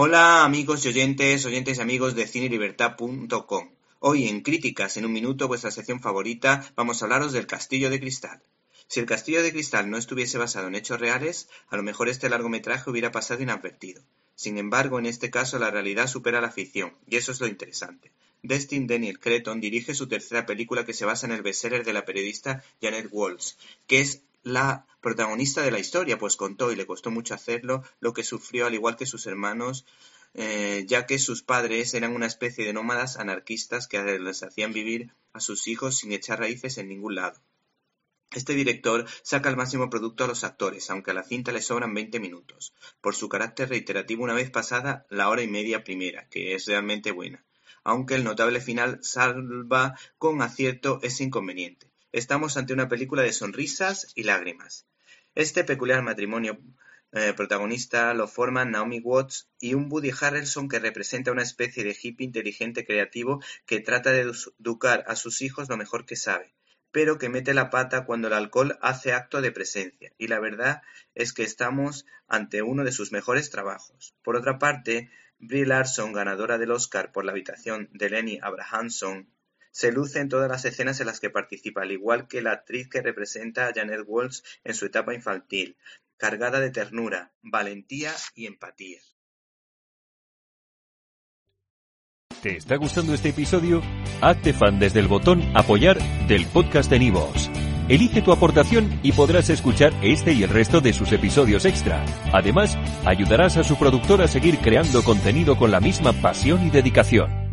Hola amigos y oyentes, oyentes y amigos de cinelibertad.com. Hoy en Críticas en un minuto, vuestra sección favorita, vamos a hablaros del Castillo de Cristal. Si el Castillo de Cristal no estuviese basado en hechos reales, a lo mejor este largometraje hubiera pasado inadvertido. Sin embargo, en este caso la realidad supera la ficción, y eso es lo interesante. Destin Daniel Creton dirige su tercera película que se basa en el bestseller de la periodista Janet Walls, que es la protagonista de la historia, pues contó, y le costó mucho hacerlo, lo que sufrió al igual que sus hermanos, eh, ya que sus padres eran una especie de nómadas anarquistas que les hacían vivir a sus hijos sin echar raíces en ningún lado. Este director saca el máximo producto a los actores, aunque a la cinta le sobran 20 minutos, por su carácter reiterativo una vez pasada la hora y media primera, que es realmente buena, aunque el notable final salva con acierto ese inconveniente. Estamos ante una película de sonrisas y lágrimas. Este peculiar matrimonio eh, protagonista lo forman Naomi Watts y un Woody Harrelson que representa una especie de hippie inteligente creativo que trata de educar a sus hijos lo mejor que sabe, pero que mete la pata cuando el alcohol hace acto de presencia, y la verdad es que estamos ante uno de sus mejores trabajos. Por otra parte, Brie Larson, ganadora del Oscar por la habitación de Lenny Abrahamson, se luce en todas las escenas en las que participa, al igual que la actriz que representa a Janet Walsh en su etapa infantil, cargada de ternura, valentía y empatía. ¿Te está gustando este episodio? Hazte fan desde el botón Apoyar del podcast de Nivos. Elige tu aportación y podrás escuchar este y el resto de sus episodios extra. Además, ayudarás a su productor a seguir creando contenido con la misma pasión y dedicación.